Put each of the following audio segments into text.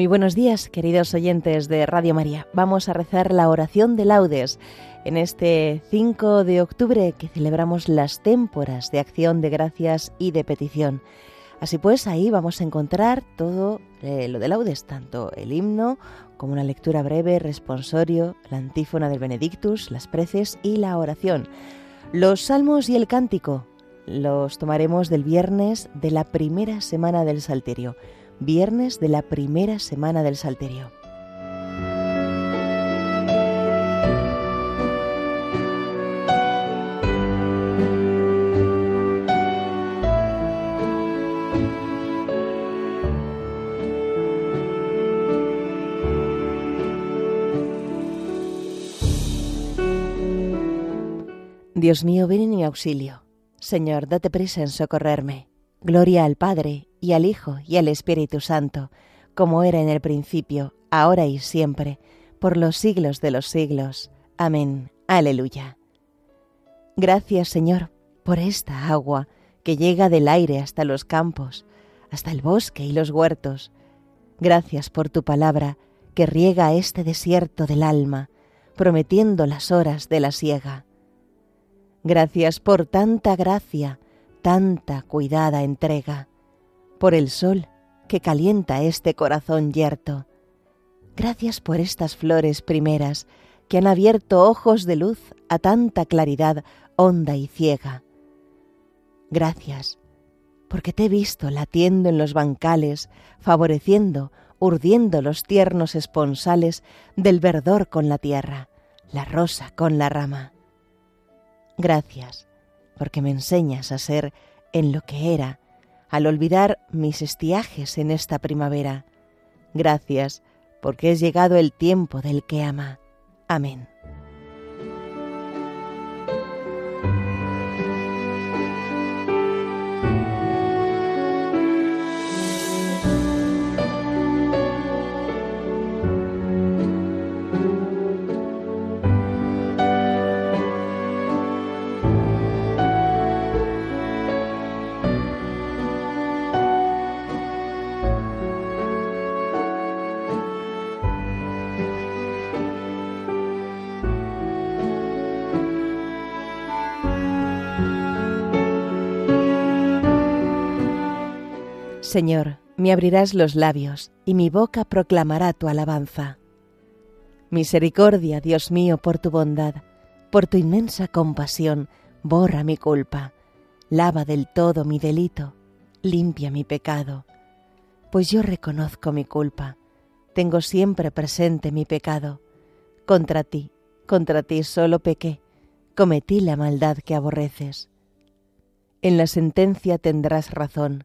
Muy buenos días, queridos oyentes de Radio María. Vamos a rezar la oración de laudes en este 5 de octubre que celebramos las témporas de acción de gracias y de petición. Así pues, ahí vamos a encontrar todo eh, lo de laudes, tanto el himno como una lectura breve, responsorio, la antífona del Benedictus, las preces y la oración. Los salmos y el cántico los tomaremos del viernes de la primera semana del Salterio viernes de la primera semana del Salterio. Dios mío, ven en mi auxilio. Señor, date prisa en socorrerme. Gloria al Padre, y al Hijo, y al Espíritu Santo, como era en el principio, ahora y siempre, por los siglos de los siglos. Amén. Aleluya. Gracias, Señor, por esta agua que llega del aire hasta los campos, hasta el bosque y los huertos. Gracias por tu palabra que riega este desierto del alma, prometiendo las horas de la siega. Gracias por tanta gracia, tanta cuidada entrega, por el sol que calienta este corazón yerto. Gracias por estas flores primeras que han abierto ojos de luz a tanta claridad honda y ciega. Gracias, porque te he visto latiendo en los bancales, favoreciendo, urdiendo los tiernos esponsales del verdor con la tierra, la rosa con la rama. Gracias, porque me enseñas a ser en lo que era, al olvidar mis estiajes en esta primavera. Gracias, porque es llegado el tiempo del que ama. Amén. Señor, me abrirás los labios, y mi boca proclamará tu alabanza. Misericordia, Dios mío, por tu bondad, por tu inmensa compasión, borra mi culpa, lava del todo mi delito, limpia mi pecado. Pues yo reconozco mi culpa, tengo siempre presente mi pecado. Contra ti, contra ti solo pequé, cometí la maldad que aborreces. En la sentencia tendrás razón,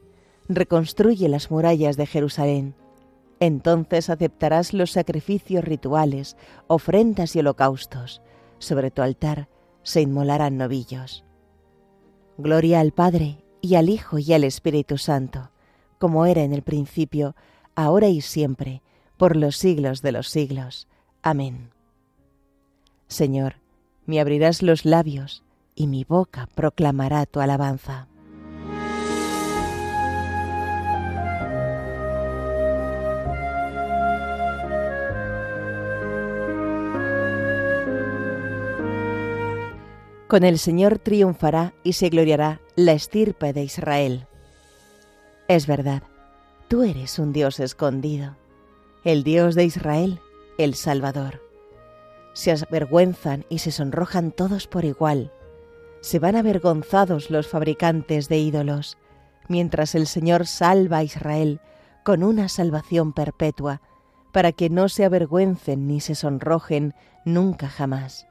reconstruye las murallas de Jerusalén. Entonces aceptarás los sacrificios rituales, ofrendas y holocaustos. Sobre tu altar se inmolarán novillos. Gloria al Padre, y al Hijo, y al Espíritu Santo, como era en el principio, ahora y siempre, por los siglos de los siglos. Amén. Señor, me abrirás los labios, y mi boca proclamará tu alabanza. Con el Señor triunfará y se gloriará la estirpe de Israel. Es verdad, tú eres un Dios escondido, el Dios de Israel, el Salvador. Se avergüenzan y se sonrojan todos por igual. Se van avergonzados los fabricantes de ídolos, mientras el Señor salva a Israel con una salvación perpetua, para que no se avergüencen ni se sonrojen nunca jamás.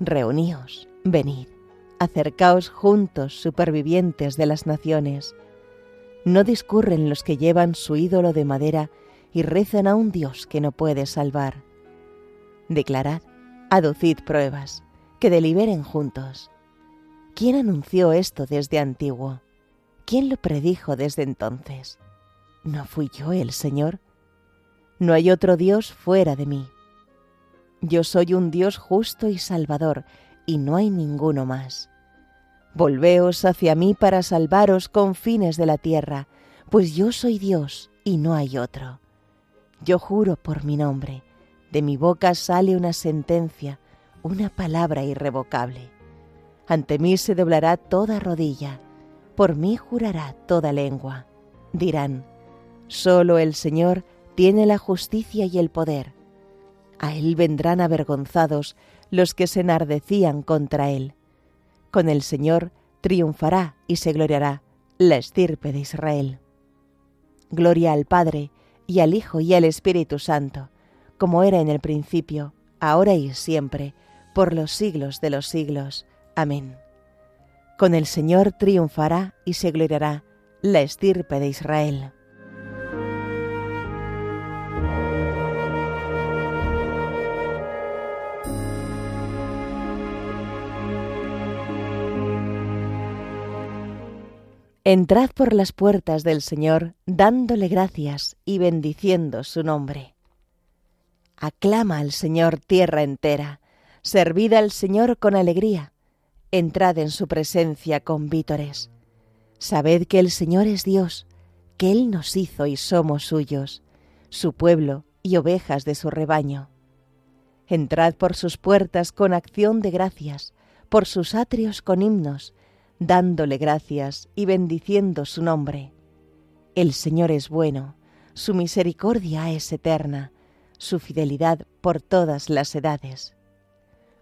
Reuníos, venid, acercaos juntos, supervivientes de las naciones. No discurren los que llevan su ídolo de madera y rezan a un Dios que no puede salvar. Declarad, aducid pruebas, que deliberen juntos. ¿Quién anunció esto desde antiguo? ¿Quién lo predijo desde entonces? ¿No fui yo el Señor? No hay otro Dios fuera de mí. Yo soy un Dios justo y salvador, y no hay ninguno más. Volveos hacia mí para salvaros con fines de la tierra, pues yo soy Dios y no hay otro. Yo juro por mi nombre, de mi boca sale una sentencia, una palabra irrevocable. Ante mí se doblará toda rodilla, por mí jurará toda lengua. Dirán, solo el Señor tiene la justicia y el poder a él vendrán avergonzados los que se enardecían contra él. Con el Señor triunfará y se gloriará la estirpe de Israel. Gloria al Padre, y al Hijo, y al Espíritu Santo, como era en el principio, ahora y siempre, por los siglos de los siglos. Amén. Con el Señor triunfará y se gloriará la estirpe de Israel. Entrad por las puertas del Señor dándole gracias y bendiciendo su nombre. Aclama al Señor tierra entera, servid al Señor con alegría, entrad en su presencia con vítores. Sabed que el Señor es Dios, que Él nos hizo y somos suyos, su pueblo y ovejas de su rebaño. Entrad por sus puertas con acción de gracias, por sus atrios con himnos, dándole gracias y bendiciendo su nombre. El Señor es bueno, su misericordia es eterna, su fidelidad por todas las edades.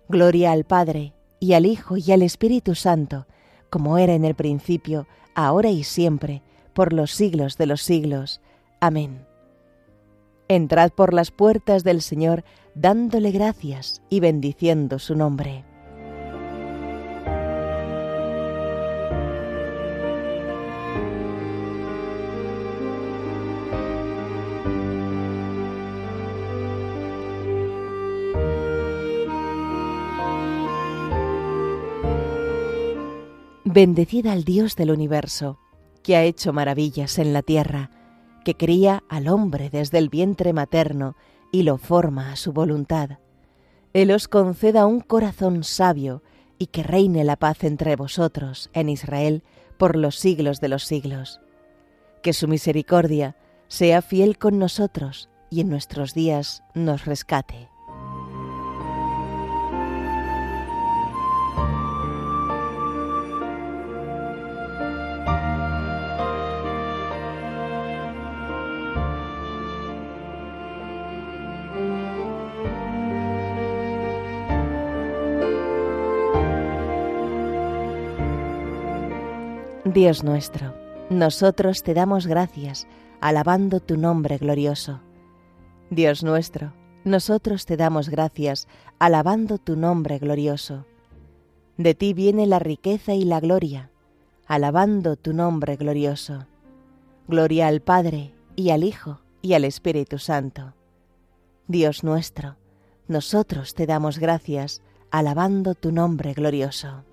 Gloria al Padre, y al Hijo, y al Espíritu Santo, como era en el principio, ahora y siempre, por los siglos de los siglos. Amén. Entrad por las puertas del Señor, dándole gracias y bendiciendo su nombre. Bendecid al Dios del universo, que ha hecho maravillas en la tierra, que cría al hombre desde el vientre materno y lo forma a su voluntad. Él os conceda un corazón sabio y que reine la paz entre vosotros en Israel por los siglos de los siglos. Que su misericordia sea fiel con nosotros y en nuestros días nos rescate. Dios nuestro, nosotros te damos gracias alabando tu nombre glorioso. Dios nuestro, nosotros te damos gracias, alabando tu nombre glorioso. De ti viene la riqueza y la gloria, alabando tu nombre glorioso. Gloria al Padre, y al Hijo, y al Espíritu Santo. Dios nuestro, nosotros te damos gracias, alabando tu nombre glorioso.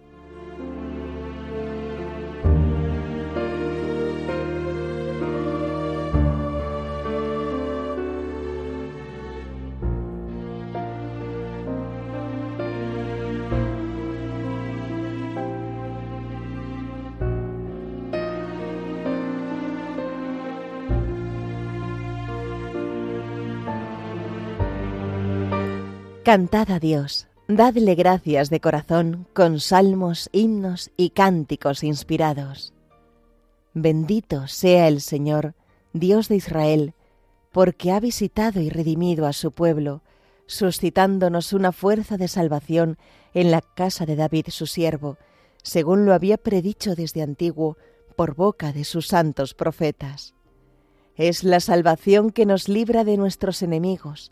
Cantad a Dios, dadle gracias de corazón con salmos, himnos y cánticos inspirados. Bendito sea el Señor, Dios de Israel, porque ha visitado y redimido a su pueblo, suscitándonos una fuerza de salvación en la casa de David su siervo, según lo había predicho desde antiguo por boca de sus santos profetas. Es la salvación que nos libra de nuestros enemigos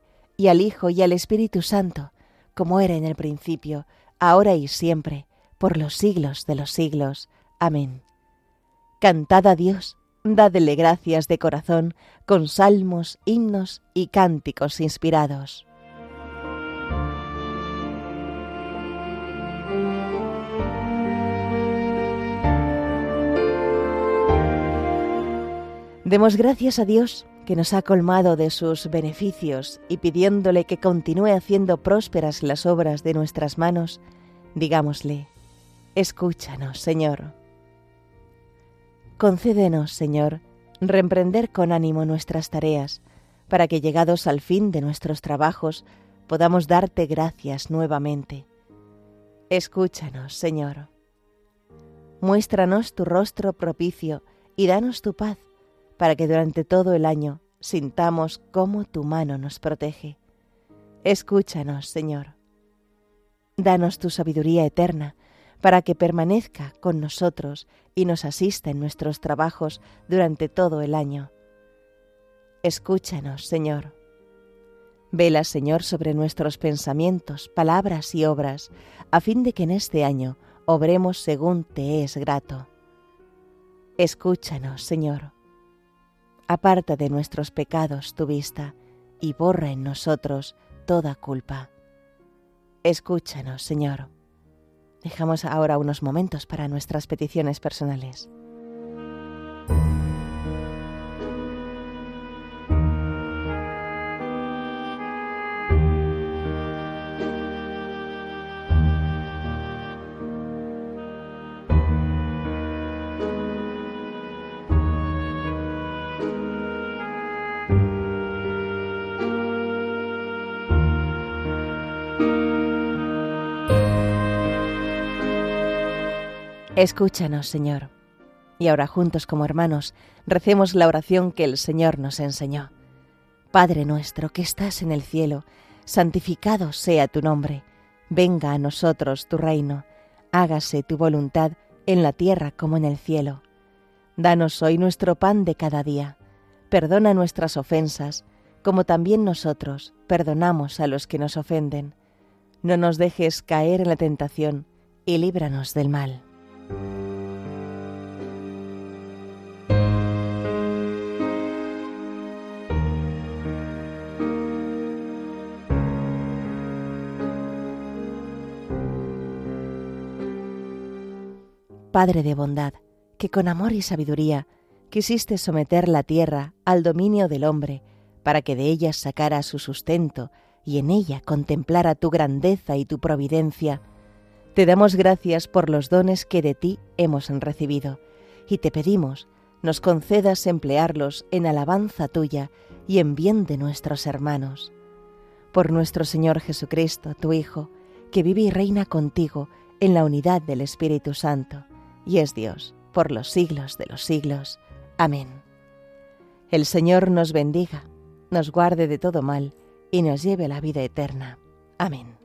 y al Hijo y al Espíritu Santo, como era en el principio, ahora y siempre, por los siglos de los siglos. Amén. Cantad a Dios, dadle gracias de corazón, con salmos, himnos y cánticos inspirados. Demos gracias a Dios que nos ha colmado de sus beneficios y pidiéndole que continúe haciendo prósperas las obras de nuestras manos, digámosle, escúchanos, Señor. Concédenos, Señor, reemprender con ánimo nuestras tareas, para que llegados al fin de nuestros trabajos podamos darte gracias nuevamente. Escúchanos, Señor. Muéstranos tu rostro propicio y danos tu paz para que durante todo el año sintamos cómo tu mano nos protege. Escúchanos, Señor. Danos tu sabiduría eterna, para que permanezca con nosotros y nos asista en nuestros trabajos durante todo el año. Escúchanos, Señor. Vela, Señor, sobre nuestros pensamientos, palabras y obras, a fin de que en este año obremos según te es grato. Escúchanos, Señor aparta de nuestros pecados tu vista y borra en nosotros toda culpa. Escúchanos, Señor. Dejamos ahora unos momentos para nuestras peticiones personales. Escúchanos, Señor. Y ahora juntos como hermanos recemos la oración que el Señor nos enseñó. Padre nuestro que estás en el cielo, santificado sea tu nombre, venga a nosotros tu reino, hágase tu voluntad en la tierra como en el cielo. Danos hoy nuestro pan de cada día, perdona nuestras ofensas, como también nosotros perdonamos a los que nos ofenden. No nos dejes caer en la tentación, y líbranos del mal. Padre de bondad, que con amor y sabiduría quisiste someter la tierra al dominio del hombre, para que de ella sacara su sustento y en ella contemplara tu grandeza y tu providencia, te damos gracias por los dones que de ti hemos recibido, y te pedimos nos concedas emplearlos en alabanza tuya y en bien de nuestros hermanos. Por nuestro Señor Jesucristo, tu Hijo, que vive y reina contigo en la unidad del Espíritu Santo, y es Dios por los siglos de los siglos. Amén. El Señor nos bendiga, nos guarde de todo mal, y nos lleve a la vida eterna. Amén.